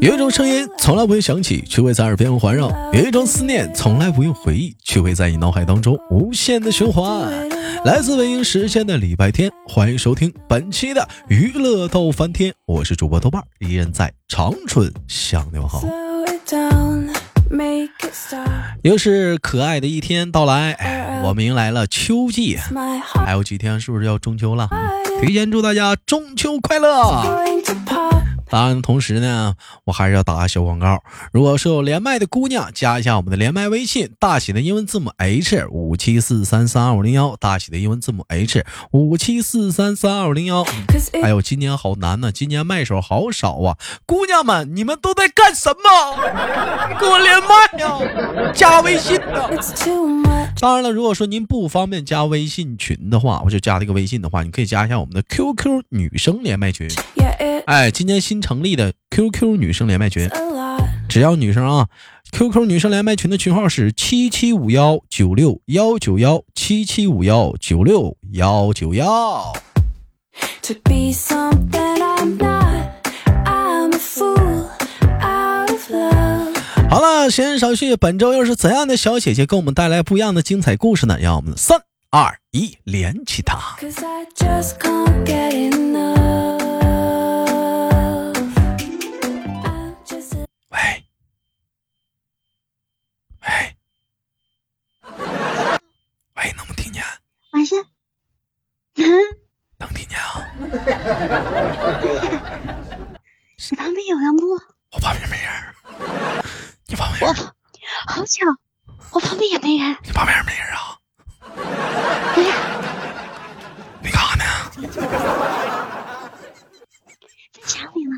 有一种声音从来不会响起，却会在耳边环绕；有一种思念从来不用回忆，却会在你脑海当中无限的循环。来自北京时间的礼拜天，欢迎收听本期的娱乐逗翻天，我是主播豆瓣，依然在长春向你们好。又是可爱的一天到来，我们迎来了秋季，还有几天是不是要中秋了？提前祝大家中秋快乐！当然，同时呢，我还是要打个小广告。如果是有连麦的姑娘，加一下我们的连麦微信，大写的英文字母 H 五七四三三二五零幺，大写的英文字母 H 五七四三三二五零幺。哎呦，今年好难呐，今年麦手好少啊！姑娘们，你们都在干什么？跟我连麦呀，加微信呢。当然了，如果说您不方便加微信群的话，我就加这个微信的话，你可以加一下我们的 QQ 女生连麦群。哎，今年新成立的 QQ 女生连麦群，只要女生啊，QQ 女生连麦群的群号是七七五幺九六幺九幺七七五幺九六幺九幺。好了，闲言少叙，本周又是怎样的小姐姐给我们带来不一样的精彩故事呢？让我们三二一连起它。能听见啊？你旁边有人不？我旁边没人。你旁边？我好巧，我旁边也没人。你旁边没人啊？对呀。你干啥呢？在想你了。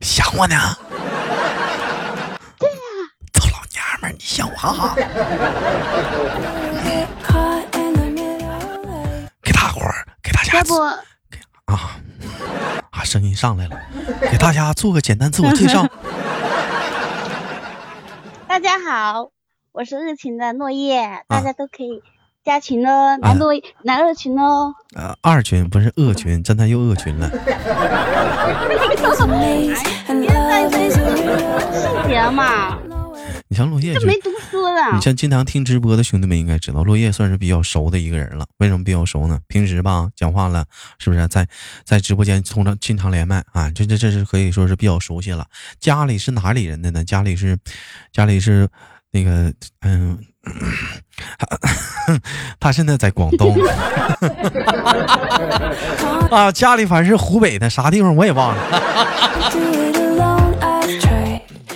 想我呢？对呀。臭老娘们，你想我哈？不啊啊，声音上来了，给大家做个简单自我介绍。大家好，我是热情的落叶，大家都可以加群哦，来落来二群哦。呃，二群不是恶群，真的又恶群了。细节嘛。你像落叶，这没读书了。你像经常听直播的兄弟们应该知道，落叶算是比较熟的一个人了。为什么比较熟呢？平时吧，讲话了，是不是在在直播间通常经常连麦啊？这这这是可以说是比较熟悉了。家里是哪里人的呢？家里是家里是那个嗯，他现在在广东 啊，家里反正是湖北的，啥地方我也忘了。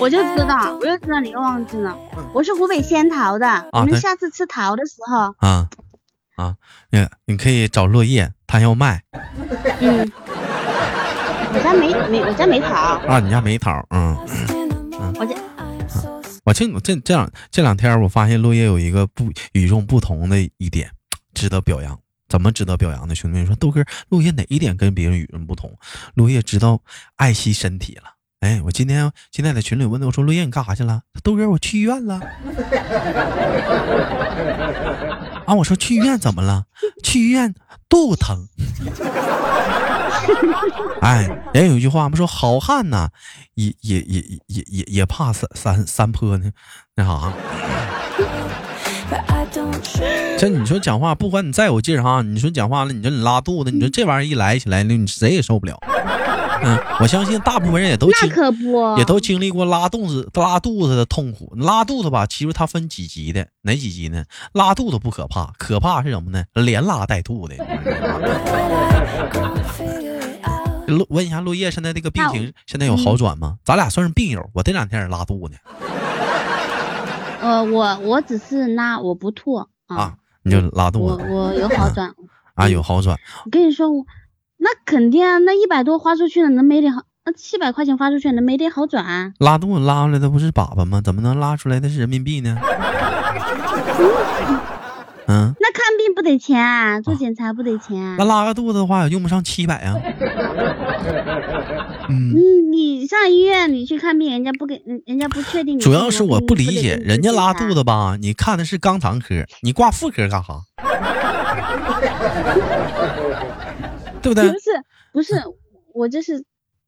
我就知道，我就知道你又忘记了。我是湖北仙桃的，我们下次吃桃的时候啊啊，你你可以找落叶，他要卖。嗯，我家没没，我家没桃啊，你家没桃，嗯嗯，我家，我这这这两这两天，我发现落叶有一个不与众不同的一点，值得表扬。怎么值得表扬呢？兄弟们说，豆哥，落叶哪一点跟别人与众不同？落叶知道爱惜身体了。哎，我今天今天在群里问他，我说陆叶你干啥去了？豆哥，我去医院了。啊，我说去医院怎么了？去医院肚子疼。哎，人有一句话不说好汉呐，也也也也也也怕三三三坡呢，那啥。这你说讲话，不管你再有劲哈，你说讲话了，你说你拉肚子，你说这玩意儿一来起来，你谁也受不了。嗯，我相信大部分人也都经可不也都经历过拉肚子拉肚子的痛苦。拉肚子吧，其实它分几级的，哪几级呢？拉肚子不可怕，可怕是什么呢？连拉带吐的。落问一下落叶，现在这个病情现在有好转吗？咱俩算是病友，我这两天也拉肚子。呃，我我只是拉，我不吐啊。你就拉肚子。我我有好转。啊，有好转。我跟你说我。那肯定啊，那一百多花出去了，能没点好？那七百块钱花出去，能没点好转？拉肚子拉出来的不是粑粑吗？怎么能拉出来的是人民币呢？嗯，那看病不得钱啊？做检查不得钱？那拉个肚子的话，用不上七百啊。嗯，你上医院你去看病，人家不给，人家不确定。主要是我不理解，人家拉肚子吧，你看的是肛肠科，你挂妇科干啥？对不对？不是不是，我这是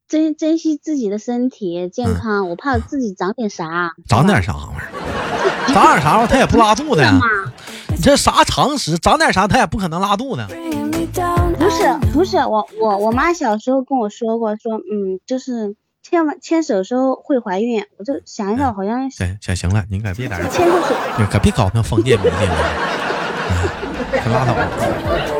珍珍惜自己的身体健康，我怕自己长点啥。长点啥玩意儿？长点啥玩意儿？他也不拉肚子呀。你这啥常识？长点啥他也不可能拉肚子。不是不是，我我我妈小时候跟我说过，说嗯，就是牵完牵手时候会怀孕。我就想一想，好像行行行了，你可别在这牵过手，你可别搞那封建迷信了。可拉倒！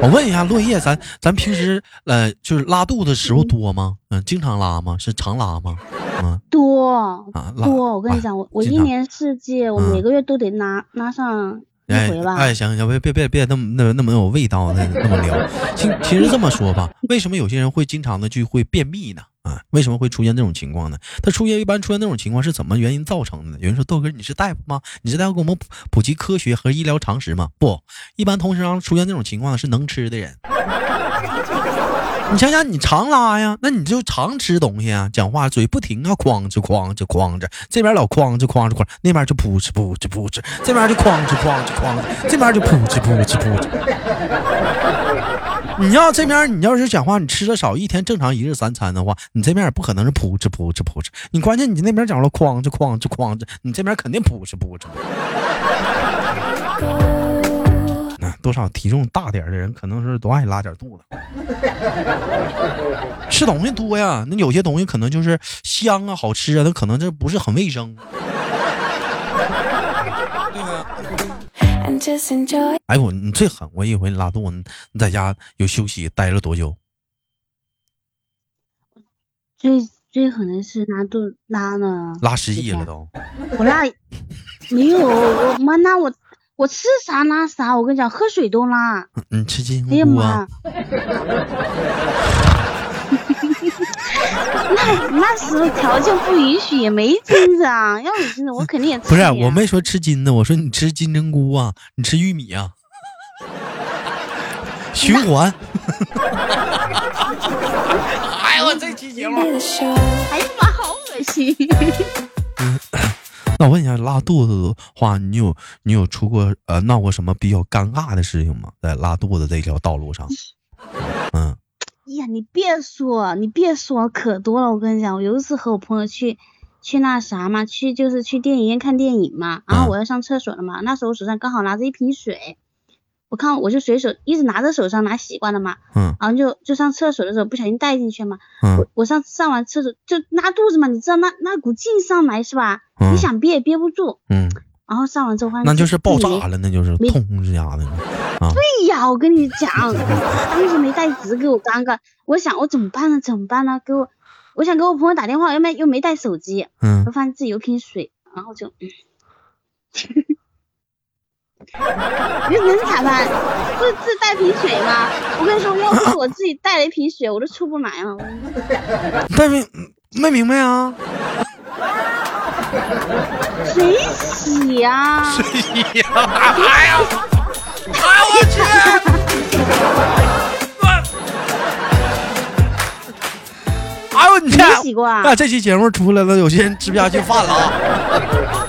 我问一下落叶，咱咱平时呃就是拉肚子时候多吗？嗯，经常拉吗？是常拉吗？嗯，多啊多！我跟你讲，我我一年四季，我每个月都得拉拉上一回吧。哎，行行，别别别别那么那那么有味道，那那么聊。其其实这么说吧，为什么有些人会经常的就会便秘呢？啊，为什么会出现这种情况呢？他出现一般出现这种情况是怎么原因造成的呢？有人说豆哥你是大夫吗？你是大夫给我们普及科学和医疗常识吗？不，一般同时上出现这种情况是能吃的人。你想想，你常拉呀，那你就常吃东西啊，讲话嘴不停啊，哐哧哐哧哐哧，这边老哐哧哐哧哐，那边就噗哧噗哧噗哧，这边就哐哧哐哧哐哧，这边就噗哧噗哧噗哧。你要这边，你要是讲话，你吃的少，一天正常一日三餐的话，你这边也不可能是噗哧噗哧噗哧。你关键你那边讲了哐哧哐哧哐哧，你这边肯定噗哧噗哧。那多少体重大点的人，可能是都爱拉点肚子。吃东西多呀，那有些东西可能就是香啊、好吃啊，那可能这不是很卫生。哎我你最狠！我一回你拉肚子，你在家有休息待了多久？最最狠的是拉肚拉了拉失忆了都。我拉没有，我妈拉我，我吃啥拉啥。我跟你讲，喝水都拉。你吃金菇啊？那那时候条件不允许，也没金子啊。要有金子，我肯定也吃。不是，我没说吃金子，我说你吃金针菇啊，你吃玉米啊，循环。哎呦我这期节目，哎呀妈，好恶心。那我问一下，拉肚子的话，你有你有出过呃闹过什么比较尴尬的事情吗？在拉肚子这条道路上，嗯。呀，你别说，你别说，可多了。我跟你讲，我有一次和我朋友去，去那啥嘛，去就是去电影院看电影嘛。然后我要上厕所了嘛，那时候我手上刚好拿着一瓶水，我看我就随手一直拿着手上拿习惯了嘛。嗯。然后就就上厕所的时候不小心带进去嘛。嗯。我我上上完厕所就拉肚子嘛，你知道那那股劲上来是吧？嗯。你想憋也憋不住。嗯。然后上完之后，那就是爆炸了，那就是痛这家的啊！对呀，我跟你讲，当时没带纸，给我尴尬。我想我怎么办呢？怎么办呢？给我，我想给我朋友打电话，又没又没带手机，嗯，我发现自己有瓶水，然后就，嗯，你能咋办？不是自带瓶水吗？我跟你说，要不是我自己带了一瓶水，我都出不来了。但是没明白啊。谁洗呀？谁洗呀？哎呀！哎我去！哎呦你天！洗过啊？那这期节目出来了，有些人吃不下去饭了啊！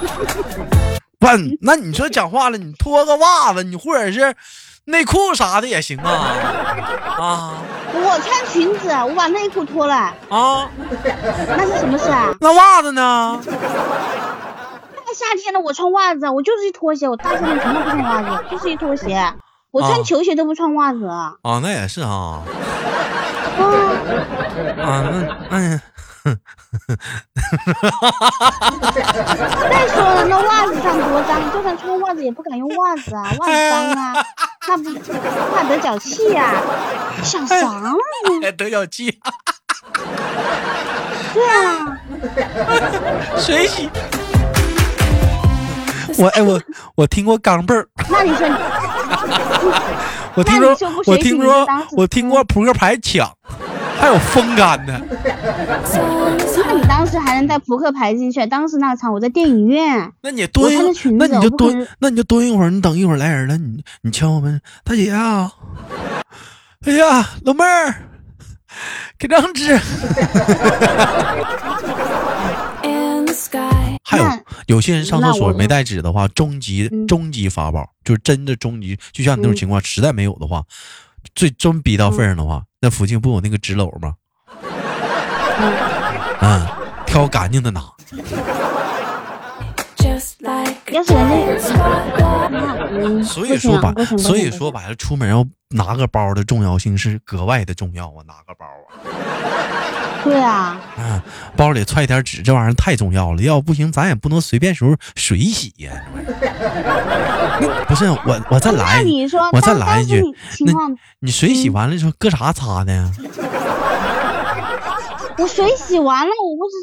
不，那你说讲话了，你脱个袜子，你或者是内裤啥的也行啊 啊！我穿裙子，我把内裤脱了啊？那是什么事啊？那袜子呢？夏天了，我穿袜子，我就是一拖鞋，我大夏天从来不穿袜子，就是一拖鞋，我穿球鞋都不穿袜子。啊，那也是啊。啊，啊，那那，再说了，那袜子上多脏，就算穿袜子也不敢用袜子啊，袜子脏啊，那不怕得脚气呀？想啥呢？得脚气。对啊。水洗？我哎我我听过钢镚儿，那你说，我听说我听说我听过扑克牌抢，还有风干的。那你当时还能带扑克牌进去？当时那场我在电影院，那你蹲，那你就蹲，那你就蹲一会儿，你等一会儿来人了，你你敲我们大姐啊，哎呀老妹儿，给张纸。还有有些人上厕所没带纸的话，终极终极法宝就是真的终极，就像你那种情况，实在没有的话，最真逼到份上的话，那附近不有那个纸篓吗？嗯，挑干净的拿。要是人家，所以说吧，所以说白了，出门要拿个包的重要性是格外的重要啊！拿个包啊。对啊。嗯，包里揣点纸，这玩意儿太重要了。要不行，咱也不能随便时候水洗呀。不是我，我再来，我再来一句，那你水洗完了之后搁啥擦的？我水洗完了，我不是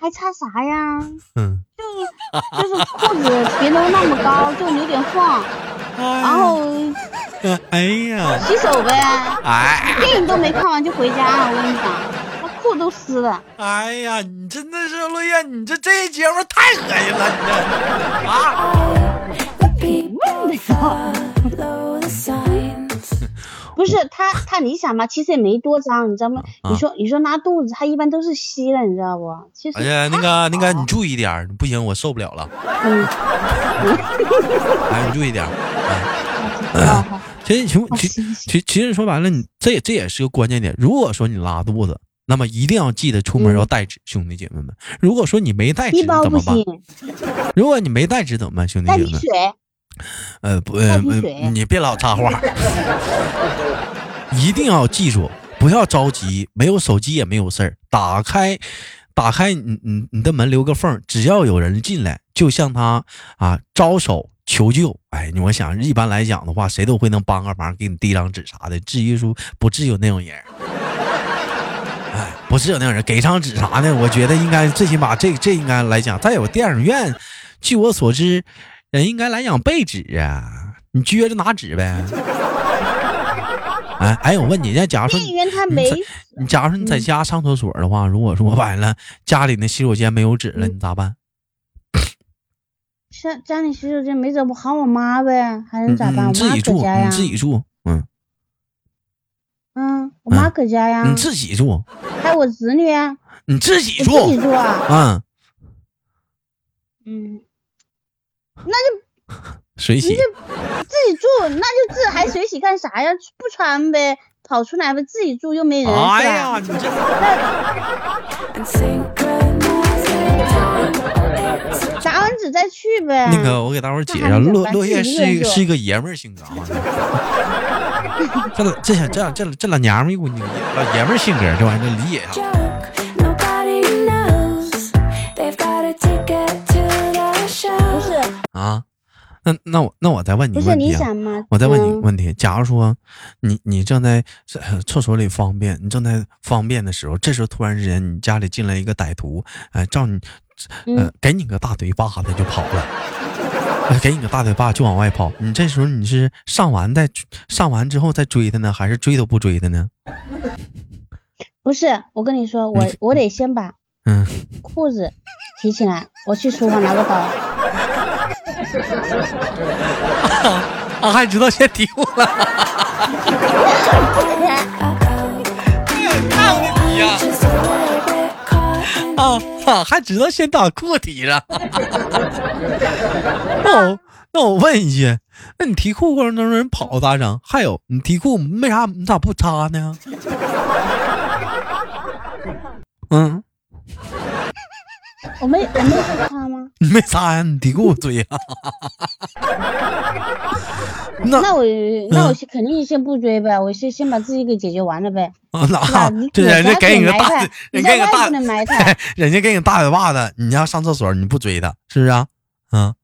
还擦啥呀？嗯。就就是裤子别弄那么高，就有点晃，然后，哎呀，洗手呗，哎，电影都没看完就回家了，我跟你讲，那裤都湿了。哎呀，你真的是落叶，你这这节目太恶心了，你这啊！不是他，他你想嘛，其实也没多脏，你知道吗？你说你说拉肚子，他一般都是稀的，你知道不？其实哎呀，那个那个，你注意点，不行，我受不了了。嗯，哎，你注意点。其实其实其其实说白了，你这这也是个关键点。如果说你拉肚子，那么一定要记得出门要带纸，兄弟姐妹们。如果说你没带纸怎么办？如果你没带纸怎么办，兄弟姐妹们？呃不呃你别老插话，一定要记住，不要着急，没有手机也没有事儿，打开打开你你你的门留个缝，只要有人进来，就向他啊招手求救。哎，我想一般来讲的话，谁都会能帮个忙，给你递张纸啥的。至于说不至于有那种人，哎，不是有那种人给张纸啥的，我觉得应该最起码这这应该来讲，再有电影院，据我所知。人应该来讲备纸啊，你撅着拿纸呗。哎哎，我问你，那假如说你假如说你在家上厕所的话，如果说完了家里那洗手间没有纸了，你咋办？家家里洗手间没纸，我喊我妈呗，还能咋办？我自己住，你自己住，嗯。嗯，我妈搁家呀。你自己住。还有我侄女啊。你自己住。自己住啊。嗯。嗯。那就 水洗，自己住，那就自还水洗干啥呀？不穿呗，跑出来呗，自己住又没人。哎呀，你这打完纸再去呗。那个，我给大伙解释，落落叶是是一个爷们儿性格啊。这这这这这这老娘们一股老爷们儿性格，这玩意儿理解啊。啊，那那我那我再问你问题啊！我再问你问题，假如说你你正在厕所里方便，你正在方便的时候，这时候突然之间你家里进来一个歹徒，哎，照你，呃，给你个大嘴巴子就跑了，给你个大嘴巴就往外跑。你这时候你是上完再上完之后再追他呢，还是追都不追他呢？不是，我跟你说，我我得先把嗯裤子提起来，我去厨房拿个刀。啊，还知道先提裤了，啊，还知道先打裤提上。那我那我问一句，那你提裤过程当中人跑咋整？还有你提裤为啥你咋不擦呢？嗯。我没我没擦吗？你没擦呀？你得给我追呀？那我那我肯定先不追呗，我先先把自己给解决完了呗。啊，那这 人家给你个大，人家给你个大，人家给你大嘴巴子，你要上厕所你不追他，是不是啊？嗯。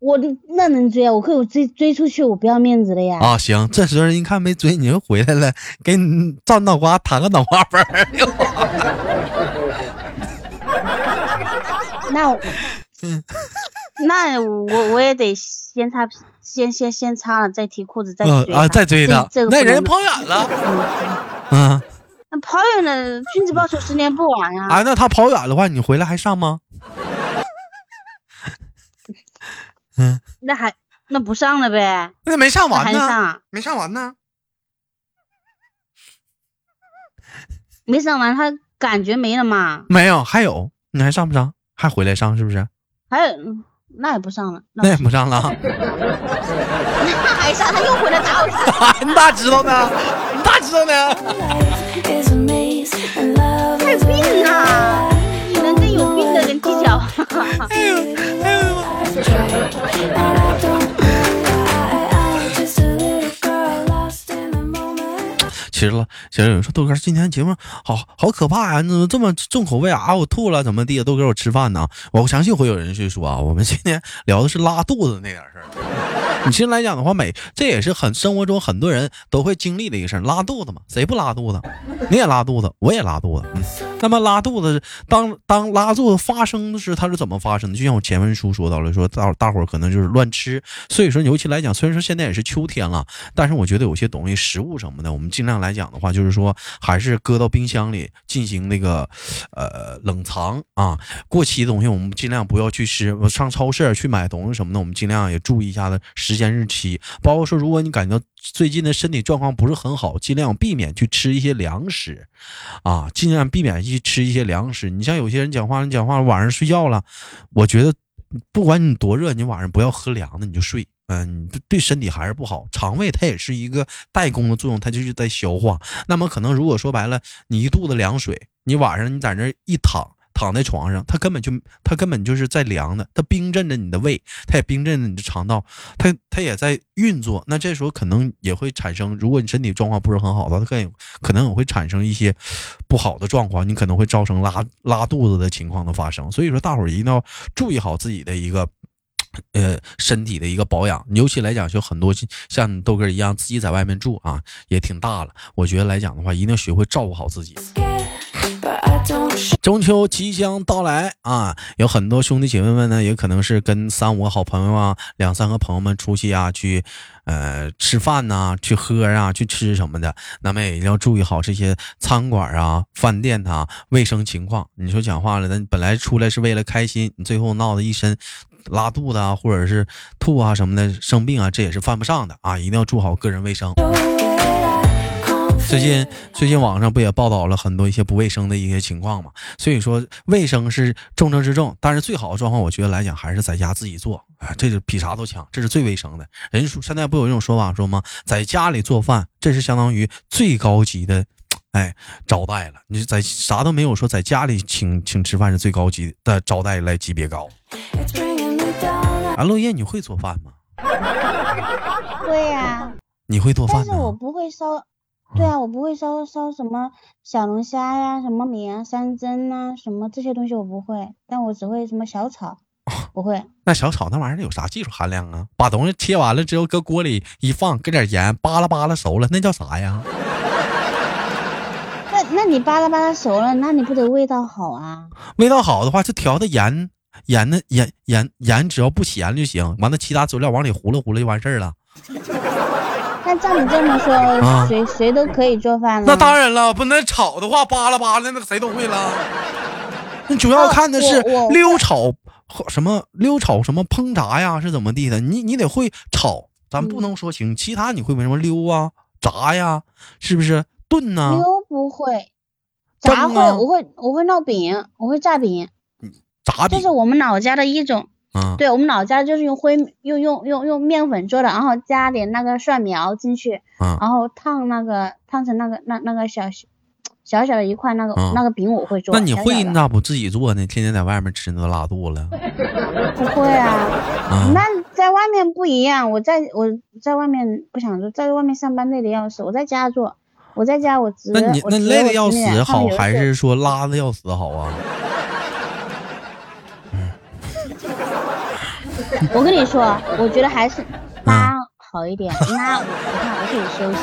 我的那能追啊？我可以追追出去，我不要面子的呀。啊，行，这时候一看没追，你又回来了，给你照脑瓜弹个脑瓜粉儿。那，嗯，那我我也得先擦，先先先擦了，再提裤子，再追啊，再追他。那人跑远了，嗯，那跑远了，君子报仇，十年不晚呀。啊，那他跑远的话，你回来还上吗？嗯，那还那不上了呗？那没上完呢，没上完呢，没上完，他感觉没了嘛？没有，还有，你还上不上？还回来上是不是？还有那也不上了那也不上了。那还上他又回来打我 你咋知道呢？你咋知道呢？他有病啊！你能跟有病的人计较。吗其实了，其实有人说豆哥今天节目好好可怕呀，你怎么这么重口味啊？我吐了怎么地？豆哥我吃饭呢？我相信会有人去说啊，我们今天聊的是拉肚子那点事儿。你其实来讲的话，每这也是很生活中很多人都会经历的一个事儿，拉肚子嘛，谁不拉肚子？你也拉肚子，我也拉肚子。嗯，那么拉肚子，当当拉肚子发生的时候，它是怎么发生的？就像我前文书说到了，说大大伙可能就是乱吃。所以说，尤其来讲，虽然说现在也是秋天了，但是我觉得有些东西，食物什么的，我们尽量来讲的话，就是说还是搁到冰箱里进行那个呃冷藏啊。过期的东西我们尽量不要去吃。上超市去买东西什么的，我们尽量也注意一下子。时间日期，包括说，如果你感觉最近的身体状况不是很好，尽量避免去吃一些凉食，啊，尽量避免去吃一些凉食。你像有些人讲话，你讲话晚上睡觉了，我觉得不管你多热，你晚上不要喝凉的，你就睡，嗯，对身体还是不好。肠胃它也是一个代工的作用，它就是在消化。那么可能如果说白了，你一肚子凉水，你晚上你在那一躺。躺在床上，他根本就他根本就是在凉的，他冰镇着你的胃，他也冰镇着你的肠道，他他也在运作。那这时候可能也会产生，如果你身体状况不是很好的话，他更可能也会产生一些不好的状况，你可能会造成拉拉肚子的情况的发生。所以说，大伙一定要注意好自己的一个呃身体的一个保养。尤其来讲，就很多像豆哥一样自己在外面住啊，也挺大了。我觉得来讲的话，一定要学会照顾好自己。中秋即将到来啊，有很多兄弟姐妹们呢，也可能是跟三五个好朋友啊，两三个朋友们出去啊，去呃吃饭呐，去喝啊，去吃什么的。那么也一定要注意好这些餐馆啊、饭店啊卫生情况。你说讲话了，那本来出来是为了开心，你最后闹得一身拉肚子啊，或者是吐啊什么的，生病啊，这也是犯不上的啊！一定要做好个人卫生。最近最近网上不也报道了很多一些不卫生的一些情况嘛？所以说卫生是重中之重，但是最好的状况，我觉得来讲还是在家自己做，哎，这是比啥都强，这是最卫生的。人说现在不有一种说法说吗？在家里做饭，这是相当于最高级的，哎，招待了。你在啥都没有说，在家里请请吃饭是最高级的招待来级别高。啊，落叶，你会做饭吗？会呀。你会做饭？但是我不会烧。对啊，我不会烧烧什么小龙虾呀，什么米啊、山珍呐，什么这些东西我不会，但我只会什么小炒，不会。那小炒那玩意儿有啥技术含量啊？把东西切完了之后搁锅里一放，搁点盐，扒拉扒拉熟了，那叫啥呀？那那你扒拉扒拉熟了，那你不得味道好啊？味道好的话，就调的盐盐的盐盐盐，只要不咸就行。完了，其他佐料往里糊了糊了就完事儿了。那照你这么说，谁谁都可以做饭了？那当然了，不能炒的话，扒拉扒拉，那谁都会了。那主要看的是溜炒什么溜炒什么烹炸呀，是怎么地的？你你得会炒，咱不能说行。其他你会什么溜啊、炸呀，是不是炖呢？溜不会，炸会，我会我会烙饼，我会炸饼。炸饼，这是我们老家的一种。对我们老家就是用灰用用用用面粉做的，然后加点那个蒜苗进去，然后烫那个烫成那个那那个小小小的一块那个那个饼我会做。那你会你咋不自己做呢？天天在外面吃都拉肚子了。不会啊，那在外面不一样。我在我在外面不想做，在外面上班累的要死。我在家做，我在家我直那你那累的要死好，还是说拉的要死好啊？我跟你说，我觉得还是拉好一点。拉，你看我可以休息。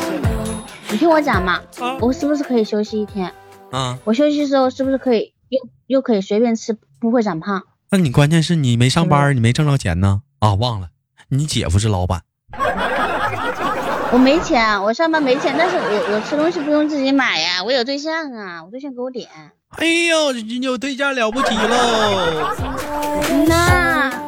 你听我讲嘛，我是不是可以休息一天？啊。我休息的时候是不是可以又又可以随便吃，不会长胖？那你关键是你没上班，你没挣着钱呢？啊，忘了，你姐夫是老板。我没钱，我上班没钱，但是我我吃东西不用自己买呀，我有对象啊，我对象给我点。哎呦，你有对象了不起喽！那。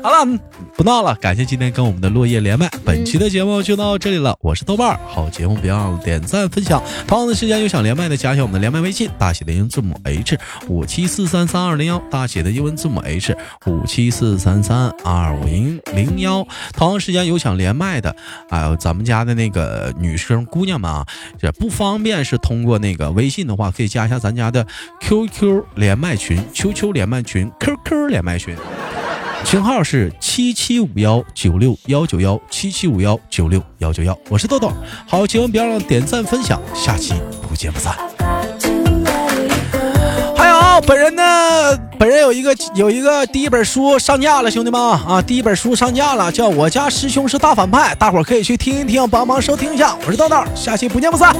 好了，不闹了，感谢今天跟我们的落叶连麦。本期的节目就到这里了，我是豆瓣儿，好节目别忘了点赞分享。同样的时间有想连麦的，加一下我们的连麦微信，大写的英文字母 H 五七四三三二零幺，大写的英文字母 H 五七四三三二五零零幺。同样时间有想连麦的，还有咱们家的那个女生姑娘们啊，这不方便是通过那个微信的话，可以加一下咱家的 QQ 连麦群，QQ 连麦群，QQ 连麦群。群号是七七五幺九六幺九幺七七五幺九六幺九幺，我是豆豆。好，节目别忘了点赞分享，下期不见不散。还有本人呢，本人有一个有一个第一本书上架了，兄弟们啊，第一本书上架了，叫《我家师兄是大反派》，大伙可以去听一听，帮忙收听一下。我是豆豆，下期不见不散。